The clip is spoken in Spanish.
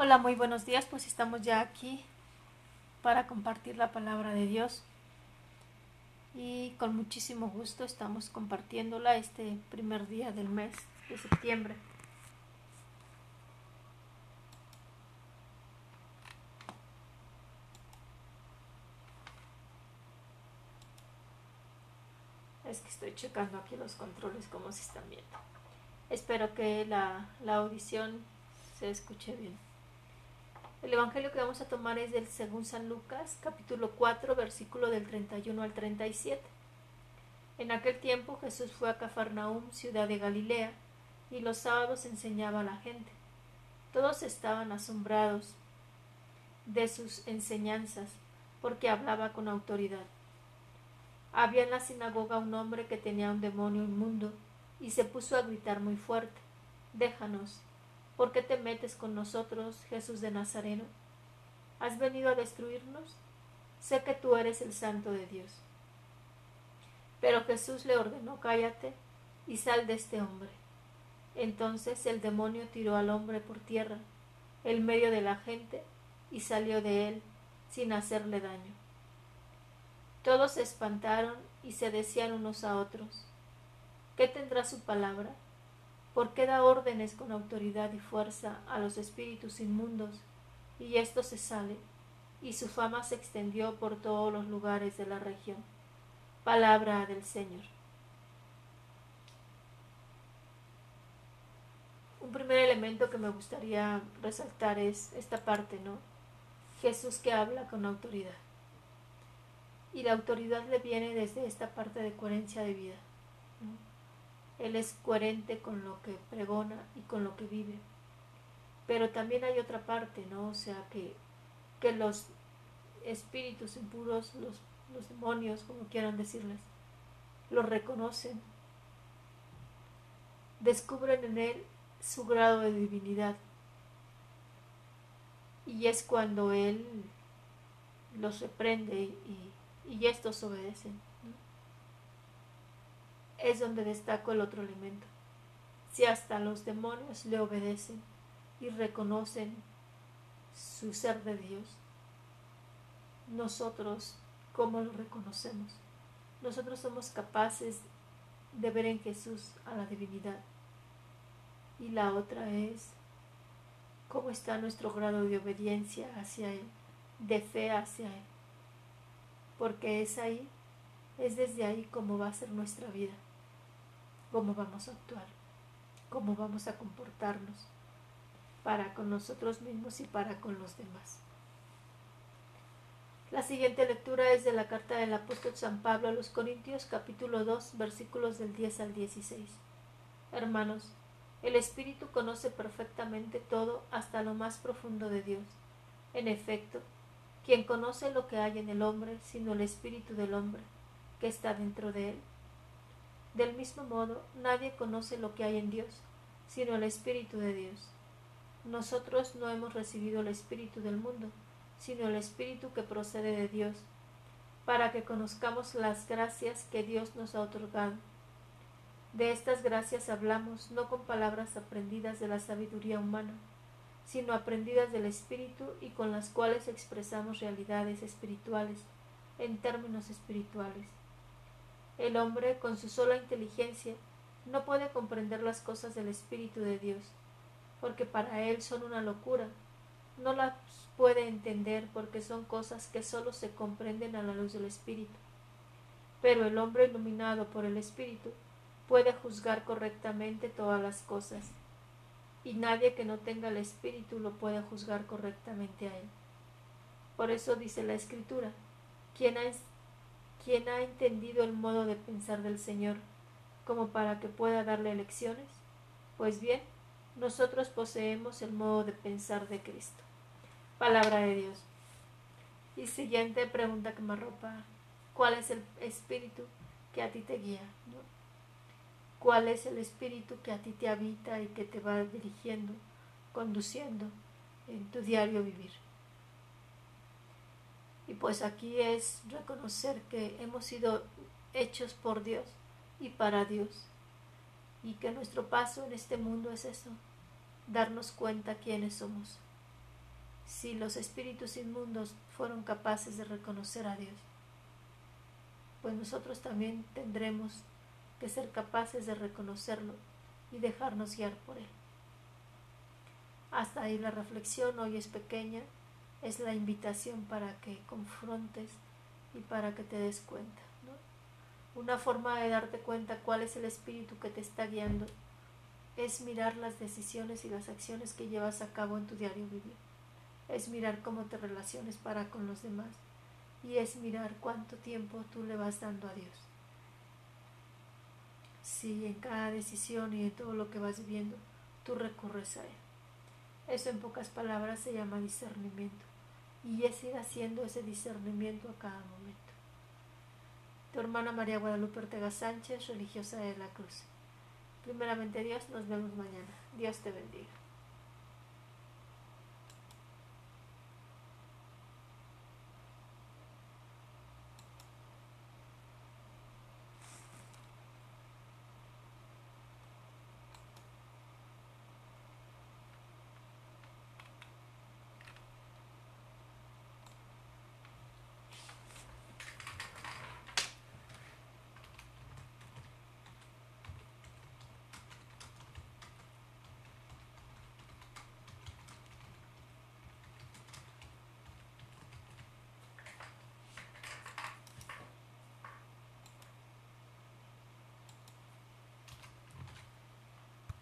Hola, muy buenos días. Pues estamos ya aquí para compartir la palabra de Dios. Y con muchísimo gusto estamos compartiéndola este primer día del mes de septiembre. Es que estoy checando aquí los controles como se están viendo. Espero que la, la audición se escuche bien. El Evangelio que vamos a tomar es del según San Lucas, capítulo 4, versículo del 31 al 37. En aquel tiempo Jesús fue a Cafarnaúm, ciudad de Galilea, y los sábados enseñaba a la gente. Todos estaban asombrados de sus enseñanzas, porque hablaba con autoridad. Había en la sinagoga un hombre que tenía un demonio inmundo, y se puso a gritar muy fuerte Déjanos, ¿Por qué te metes con nosotros, Jesús de Nazareno? ¿Has venido a destruirnos? Sé que tú eres el santo de Dios. Pero Jesús le ordenó, cállate y sal de este hombre. Entonces el demonio tiró al hombre por tierra, en medio de la gente, y salió de él sin hacerle daño. Todos se espantaron y se decían unos a otros, ¿qué tendrá su palabra? Qué da órdenes con autoridad y fuerza a los espíritus inmundos, y esto se sale, y su fama se extendió por todos los lugares de la región. Palabra del Señor. Un primer elemento que me gustaría resaltar es esta parte, ¿no? Jesús que habla con autoridad. Y la autoridad le viene desde esta parte de coherencia de vida. Él es coherente con lo que pregona y con lo que vive. Pero también hay otra parte, ¿no? O sea, que, que los espíritus impuros, los, los demonios, como quieran decirles, lo reconocen, descubren en él su grado de divinidad. Y es cuando él los reprende y, y estos obedecen es donde destaco el otro elemento. Si hasta los demonios le obedecen y reconocen su ser de Dios, nosotros, ¿cómo lo reconocemos? Nosotros somos capaces de ver en Jesús a la divinidad. Y la otra es cómo está nuestro grado de obediencia hacia Él, de fe hacia Él. Porque es ahí, es desde ahí como va a ser nuestra vida cómo vamos a actuar, cómo vamos a comportarnos para con nosotros mismos y para con los demás. La siguiente lectura es de la carta del apóstol San Pablo a los Corintios capítulo 2 versículos del 10 al 16. Hermanos, el Espíritu conoce perfectamente todo hasta lo más profundo de Dios. En efecto, quien conoce lo que hay en el hombre sino el Espíritu del hombre, que está dentro de él? Del mismo modo, nadie conoce lo que hay en Dios, sino el Espíritu de Dios. Nosotros no hemos recibido el Espíritu del mundo, sino el Espíritu que procede de Dios, para que conozcamos las gracias que Dios nos ha otorgado. De estas gracias hablamos no con palabras aprendidas de la sabiduría humana, sino aprendidas del Espíritu y con las cuales expresamos realidades espirituales en términos espirituales. El hombre, con su sola inteligencia, no puede comprender las cosas del Espíritu de Dios, porque para él son una locura. No las puede entender porque son cosas que sólo se comprenden a la luz del Espíritu. Pero el hombre iluminado por el Espíritu puede juzgar correctamente todas las cosas, y nadie que no tenga el Espíritu lo puede juzgar correctamente a él. Por eso dice la Escritura, quien ha ¿Quién ha entendido el modo de pensar del Señor como para que pueda darle lecciones? Pues bien, nosotros poseemos el modo de pensar de Cristo. Palabra de Dios. Y siguiente pregunta que me. ¿Cuál es el espíritu que a ti te guía? ¿Cuál es el espíritu que a ti te habita y que te va dirigiendo, conduciendo en tu diario vivir? Pues aquí es reconocer que hemos sido hechos por Dios y para Dios. Y que nuestro paso en este mundo es eso, darnos cuenta quiénes somos, si los espíritus inmundos fueron capaces de reconocer a Dios, pues nosotros también tendremos que ser capaces de reconocerlo y dejarnos guiar por él. Hasta ahí la reflexión hoy es pequeña, es la invitación para que confrontes y para que te des cuenta. Una forma de darte cuenta cuál es el espíritu que te está guiando es mirar las decisiones y las acciones que llevas a cabo en tu diario vivir. Es mirar cómo te relaciones para con los demás y es mirar cuánto tiempo tú le vas dando a Dios. Si en cada decisión y en todo lo que vas viviendo tú recurres a Él. Eso en pocas palabras se llama discernimiento y es ir haciendo ese discernimiento a cada momento. Tu hermana María Guadalupe Ortega Sánchez, religiosa de la Cruz. Primeramente Dios, nos vemos mañana. Dios te bendiga.